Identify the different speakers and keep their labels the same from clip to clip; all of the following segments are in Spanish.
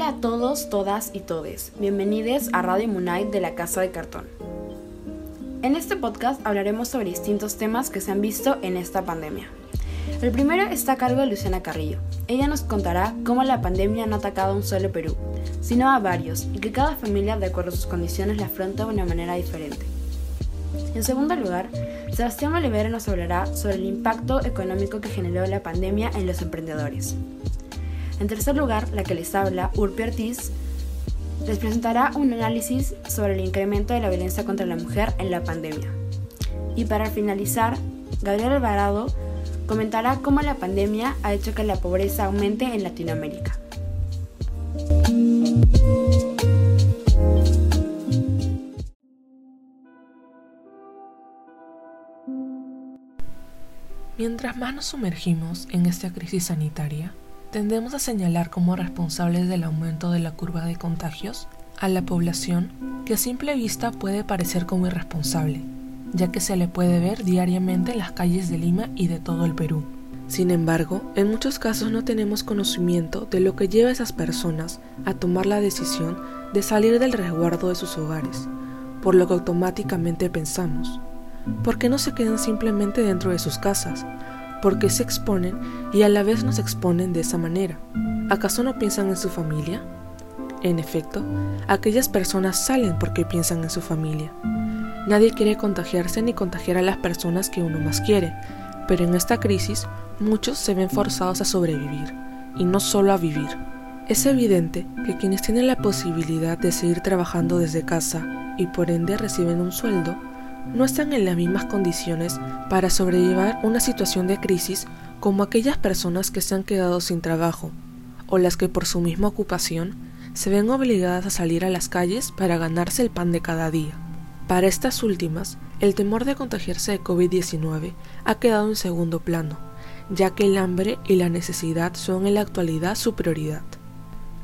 Speaker 1: Hola a todos, todas y todes. Bienvenidos a Radio Munay de la Casa de Cartón. En este podcast hablaremos sobre distintos temas que se han visto en esta pandemia. El primero está a cargo de Luciana Carrillo. Ella nos contará cómo la pandemia no ha atacado a un solo Perú, sino a varios, y que cada familia, de acuerdo a sus condiciones, la afronta de una manera diferente. En segundo lugar, Sebastián Olivera nos hablará sobre el impacto económico que generó la pandemia en los emprendedores. En tercer lugar, la que les habla, Urpi Ortiz, les presentará un análisis sobre el incremento de la violencia contra la mujer en la pandemia. Y para finalizar, Gabriel Alvarado comentará cómo la pandemia ha hecho que la pobreza aumente en Latinoamérica.
Speaker 2: Mientras más nos sumergimos en esta crisis sanitaria, tendemos a señalar como responsables del aumento de la curva de contagios a la población que a simple vista puede parecer como irresponsable, ya que se le puede ver diariamente en las calles de Lima y de todo el Perú. Sin embargo, en muchos casos no tenemos conocimiento de lo que lleva a esas personas a tomar la decisión de salir del resguardo de sus hogares, por lo que automáticamente pensamos, ¿por qué no se quedan simplemente dentro de sus casas? ¿Por qué se exponen y a la vez nos exponen de esa manera? ¿Acaso no piensan en su familia? En efecto, aquellas personas salen porque piensan en su familia. Nadie quiere contagiarse ni contagiar a las personas que uno más quiere, pero en esta crisis muchos se ven forzados a sobrevivir, y no solo a vivir. Es evidente que quienes tienen la posibilidad de seguir trabajando desde casa y por ende reciben un sueldo, no están en las mismas condiciones para sobrellevar una situación de crisis como aquellas personas que se han quedado sin trabajo, o las que por su misma ocupación se ven obligadas a salir a las calles para ganarse el pan de cada día. Para estas últimas, el temor de contagiarse de COVID-19 ha quedado en segundo plano, ya que el hambre y la necesidad son en la actualidad su prioridad.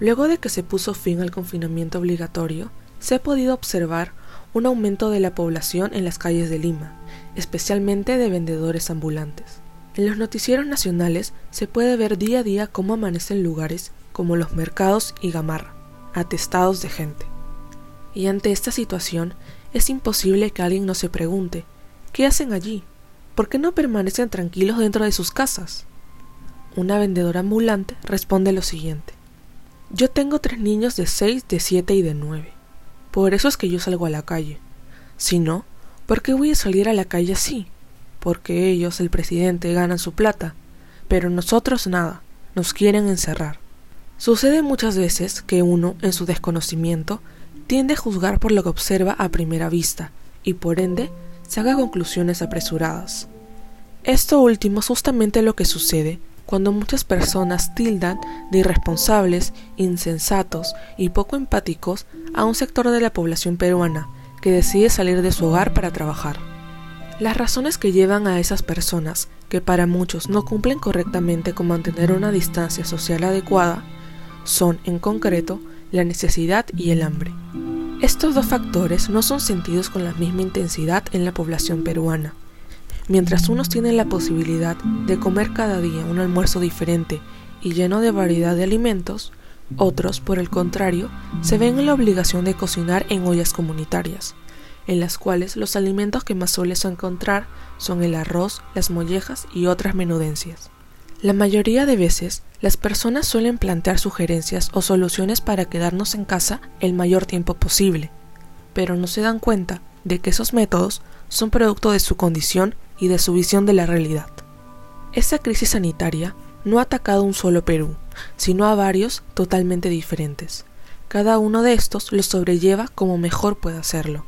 Speaker 2: Luego de que se puso fin al confinamiento obligatorio, se ha podido observar un aumento de la población en las calles de Lima, especialmente de vendedores ambulantes. En los noticieros nacionales se puede ver día a día cómo amanecen lugares como los mercados y Gamarra, atestados de gente. Y ante esta situación es imposible que alguien no se pregunte, ¿qué hacen allí? ¿Por qué no permanecen tranquilos dentro de sus casas? Una vendedora ambulante responde lo siguiente. Yo tengo tres niños de seis, de siete y de nueve. Por eso es que yo salgo a la calle. Si no, ¿por qué voy a salir a la calle así? Porque ellos, el presidente, ganan su plata, pero nosotros nada, nos quieren encerrar. Sucede muchas veces que uno, en su desconocimiento, tiende a juzgar por lo que observa a primera vista, y por ende se haga conclusiones apresuradas. Esto último es justamente lo que sucede cuando muchas personas tildan de irresponsables, insensatos y poco empáticos a un sector de la población peruana que decide salir de su hogar para trabajar. Las razones que llevan a esas personas, que para muchos no cumplen correctamente con mantener una distancia social adecuada, son, en concreto, la necesidad y el hambre. Estos dos factores no son sentidos con la misma intensidad en la población peruana. Mientras unos tienen la posibilidad de comer cada día un almuerzo diferente y lleno de variedad de alimentos, otros, por el contrario, se ven en la obligación de cocinar en ollas comunitarias, en las cuales los alimentos que más sueles encontrar son el arroz, las mollejas y otras menudencias. La mayoría de veces, las personas suelen plantear sugerencias o soluciones para quedarnos en casa el mayor tiempo posible, pero no se dan cuenta de que esos métodos son producto de su condición y de su visión de la realidad. Esta crisis sanitaria no ha atacado un solo Perú, sino a varios totalmente diferentes. Cada uno de estos lo sobrelleva como mejor puede hacerlo.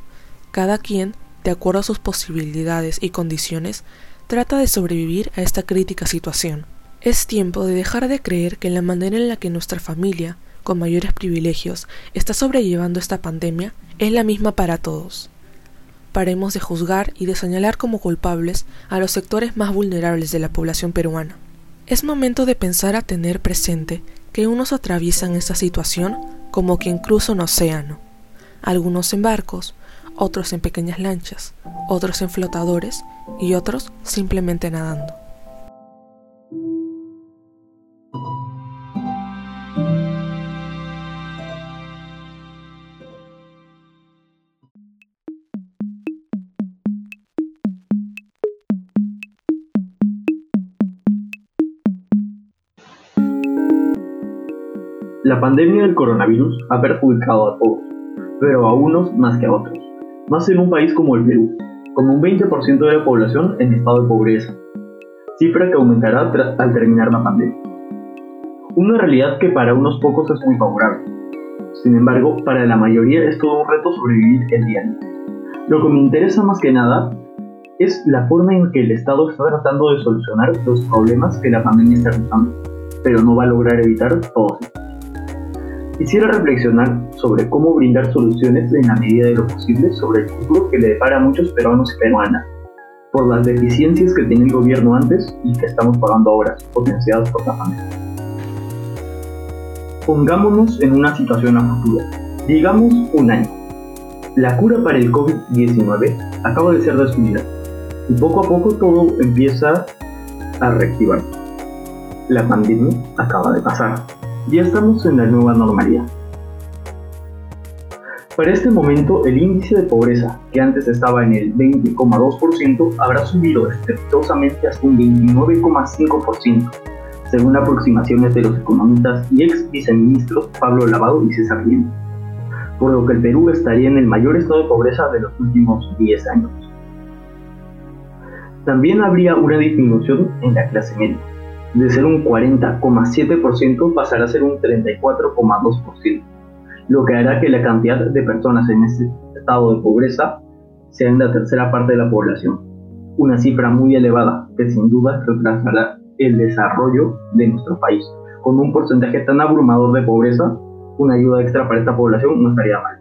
Speaker 2: Cada quien, de acuerdo a sus posibilidades y condiciones, trata de sobrevivir a esta crítica situación. Es tiempo de dejar de creer que la manera en la que nuestra familia, con mayores privilegios, está sobrellevando esta pandemia es la misma para todos. Paremos de juzgar y de señalar como culpables a los sectores más vulnerables de la población peruana. Es momento de pensar a tener presente que unos atraviesan esta situación como quien cruza un océano, algunos en barcos, otros en pequeñas lanchas, otros en flotadores y otros simplemente nadando.
Speaker 3: La pandemia del coronavirus ha perjudicado a todos, pero a unos más que a otros, más en un país como el Perú, con un 20% de la población en estado de pobreza, cifra que aumentará al terminar la pandemia. Una realidad que para unos pocos es muy favorable. Sin embargo, para la mayoría es todo un reto sobrevivir el día a día. Lo que me interesa más que nada es la forma en que el Estado está tratando de solucionar los problemas que la pandemia está causando, pero no va a lograr evitar todos Quisiera reflexionar sobre cómo brindar soluciones en la medida de lo posible sobre el futuro que le depara a muchos peruanos y peruanas, por las deficiencias que tenía el gobierno antes y que estamos pagando ahora, potenciadas por la pandemia. Pongámonos en una situación a futuro, digamos un año. La cura para el COVID-19 acaba de ser descubierta y poco a poco todo empieza a reactivar. La pandemia acaba de pasar. Ya estamos en la nueva normalidad. Para este momento, el índice de pobreza, que antes estaba en el 20,2%, habrá subido estrepitosamente hasta un 29,5%, según aproximaciones de los economistas y ex viceministros Pablo Lavado y César Bien, por lo que el Perú estaría en el mayor estado de pobreza de los últimos 10 años. También habría una disminución en la clase media. De ser un 40,7% pasará a ser un 34,2%, lo que hará que la cantidad de personas en este estado de pobreza sea en la tercera parte de la población, una cifra muy elevada que sin duda retrasará el desarrollo de nuestro país. Con un porcentaje tan abrumador de pobreza, una ayuda extra para esta población no estaría mal.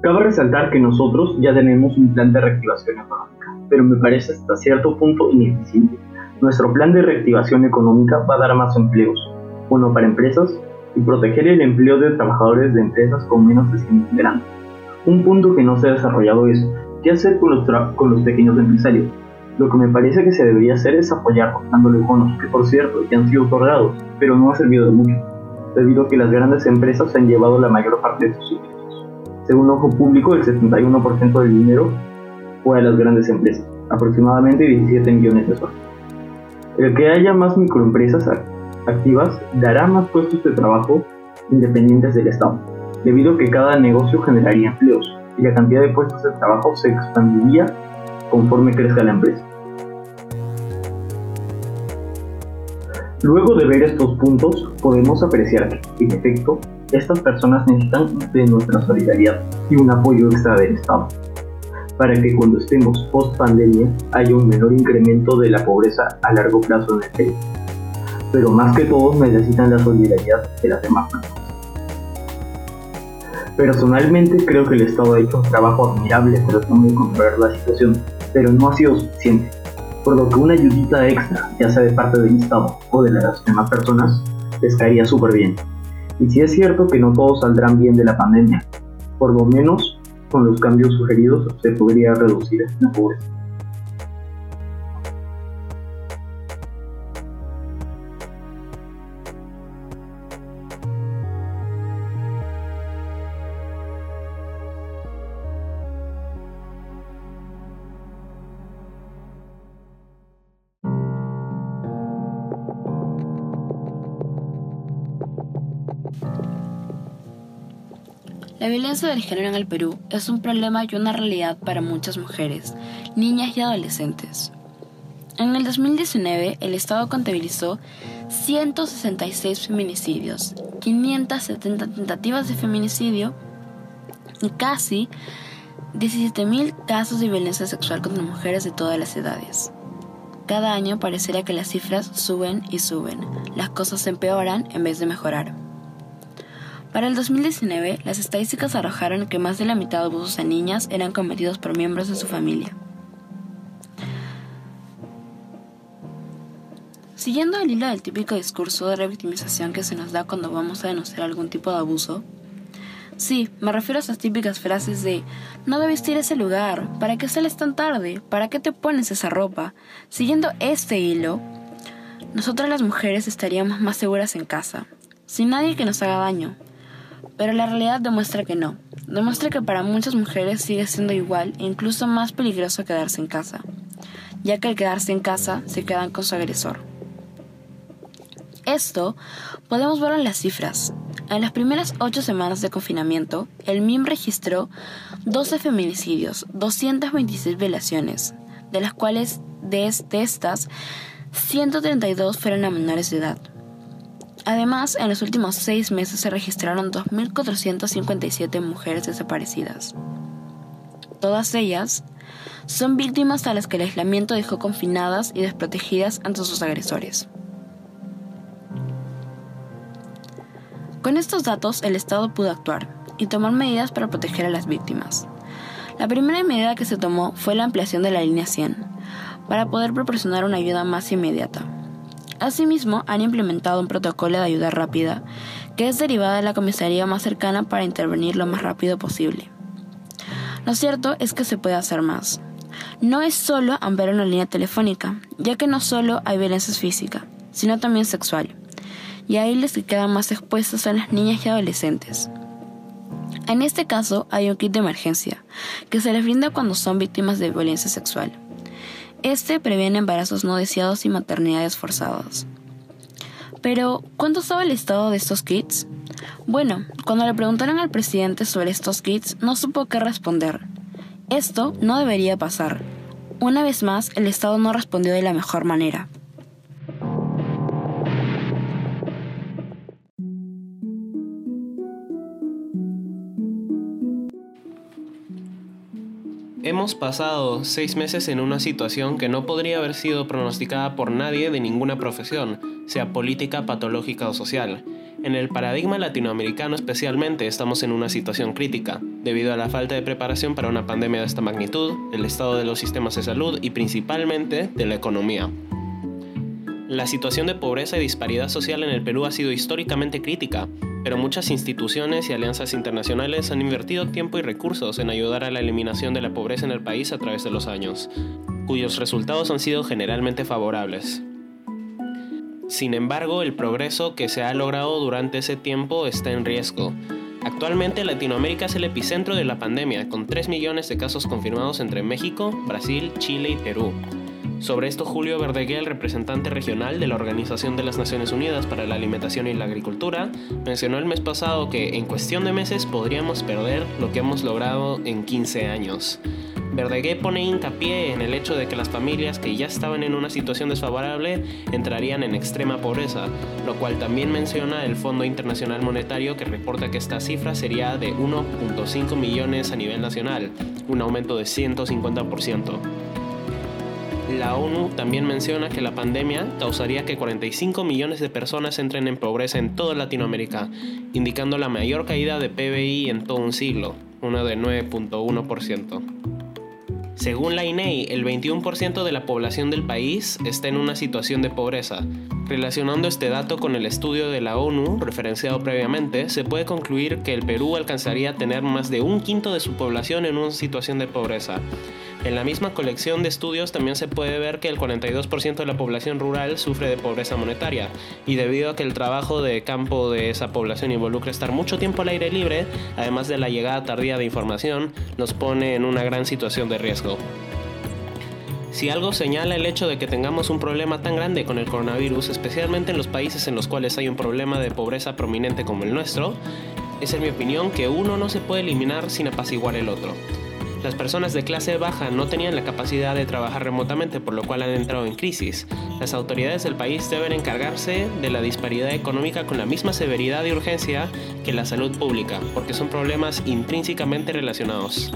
Speaker 3: Cabe resaltar que nosotros ya tenemos un plan de reactivación económica, pero me parece hasta cierto punto ineficiente. Nuestro plan de reactivación económica va a dar más empleos, uno para empresas y proteger el empleo de trabajadores de empresas con menos de 100 integrantes. Un punto que no se ha desarrollado es qué hacer con los, con los pequeños empresarios. Lo que me parece que se debería hacer es apoyarlos, dándoles bonos, que por cierto ya han sido otorgados, pero no ha servido de mucho, debido a que las grandes empresas se han llevado la mayor parte de sus ingresos. Según Ojo Público, el 71% del dinero fue a las grandes empresas, aproximadamente 17 millones de soles. El que haya más microempresas activas dará más puestos de trabajo independientes del Estado, debido a que cada negocio generaría empleos y la cantidad de puestos de trabajo se expandiría conforme crezca la empresa. Luego de ver estos puntos, podemos apreciar que, en efecto, estas personas necesitan de nuestra solidaridad y un apoyo extra del Estado, para que cuando estemos post pandemia haya un menor incremento de la pobreza a largo plazo en el país. Pero más que todos necesitan la solidaridad de las demás personas. Personalmente creo que el Estado ha hecho un trabajo admirable tratando de controlar la situación, pero no ha sido suficiente, por lo que una ayudita extra, ya sea de parte del Estado o de las demás personas, les caería súper bien. Y si es cierto que no todos saldrán bien de la pandemia, por lo menos con los cambios sugeridos se podría reducir la pobreza.
Speaker 1: La violencia del género en el Perú es un problema y una realidad para muchas mujeres, niñas y adolescentes. En el 2019, el Estado contabilizó 166 feminicidios, 570 tentativas de feminicidio y casi 17.000 casos de violencia sexual contra mujeres de todas las edades. Cada año parecería que las cifras suben y suben, las cosas empeoran en vez de mejorar. Para el 2019, las estadísticas arrojaron que más de la mitad de abusos a niñas eran cometidos por miembros de su familia. Siguiendo el hilo del típico discurso de revictimización que se nos da cuando vamos a denunciar algún tipo de abuso, sí, me refiero a esas típicas frases de no debiste ir a ese lugar, ¿para qué sales tan tarde? ¿Para qué te pones esa ropa? Siguiendo este hilo, nosotras las mujeres estaríamos más seguras en casa, sin nadie que nos haga daño, pero la realidad demuestra que no. Demuestra que para muchas mujeres sigue siendo igual e incluso más peligroso quedarse en casa, ya que al quedarse en casa se quedan con su agresor. Esto podemos verlo en las cifras. En las primeras ocho semanas de confinamiento, el MIM registró 12 feminicidios, 226 violaciones, de las cuales de, estas 132 fueron a menores de edad. Además, en los últimos seis meses se registraron 2.457 mujeres desaparecidas. Todas ellas son víctimas a las que el aislamiento dejó confinadas y desprotegidas ante sus agresores. Con estos datos, el Estado pudo actuar y tomar medidas para proteger a las víctimas. La primera medida que se tomó fue la ampliación de la línea 100, para poder proporcionar una ayuda más inmediata. Asimismo, han implementado un protocolo de ayuda rápida, que es derivada de la comisaría más cercana para intervenir lo más rápido posible. Lo cierto es que se puede hacer más. No es solo ampliar una línea telefónica, ya que no solo hay violencia física, sino también sexual, y ahí les quedan más expuestos a las niñas y adolescentes. En este caso hay un kit de emergencia, que se les brinda cuando son víctimas de violencia sexual. Este previene embarazos no deseados y maternidades forzadas. Pero, ¿cuánto sabe el estado de estos kits? Bueno, cuando le preguntaron al presidente sobre estos kits, no supo qué responder. Esto no debería pasar. Una vez más, el Estado no respondió de la mejor manera.
Speaker 4: Hemos pasado seis meses en una situación que no podría haber sido pronosticada por nadie de ninguna profesión, sea política, patológica o social. En el paradigma latinoamericano especialmente estamos en una situación crítica, debido a la falta de preparación para una pandemia de esta magnitud, el estado de los sistemas de salud y principalmente de la economía. La situación de pobreza y disparidad social en el Perú ha sido históricamente crítica, pero muchas instituciones y alianzas internacionales han invertido tiempo y recursos en ayudar a la eliminación de la pobreza en el país a través de los años, cuyos resultados han sido generalmente favorables. Sin embargo, el progreso que se ha logrado durante ese tiempo está en riesgo. Actualmente Latinoamérica es el epicentro de la pandemia, con 3 millones de casos confirmados entre México, Brasil, Chile y Perú. Sobre esto, Julio Verdeguel, representante regional de la Organización de las Naciones Unidas para la Alimentación y la Agricultura, mencionó el mes pasado que en cuestión de meses podríamos perder lo que hemos logrado en 15 años. Verdegué pone hincapié en el hecho de que las familias que ya estaban en una situación desfavorable entrarían en extrema pobreza, lo cual también menciona el Fondo Internacional Monetario que reporta que esta cifra sería de 1.5 millones a nivel nacional, un aumento de 150%. La ONU también menciona que la pandemia causaría que 45 millones de personas entren en pobreza en toda Latinoamérica, indicando la mayor caída de PBI en todo un siglo, una de 9.1%. Según la INEI, e el 21% de la población del país está en una situación de pobreza. Relacionando este dato con el estudio de la ONU, referenciado previamente, se puede concluir que el Perú alcanzaría a tener más de un quinto de su población en una situación de pobreza. En la misma colección de estudios también se puede ver que el 42% de la población rural sufre de pobreza monetaria, y debido a que el trabajo de campo de esa población involucra estar mucho tiempo al aire libre, además de la llegada tardía de información, nos pone en una gran situación de riesgo. Si algo señala el hecho de que tengamos un problema tan grande con el coronavirus, especialmente en los países en los cuales hay un problema de pobreza prominente como el nuestro, es en mi opinión que uno no se puede eliminar sin apaciguar el otro. Las personas de clase baja no tenían la capacidad de trabajar remotamente, por lo cual han entrado en crisis. Las autoridades del país deben encargarse de la disparidad económica con la misma severidad y urgencia que la salud pública, porque son problemas intrínsecamente relacionados.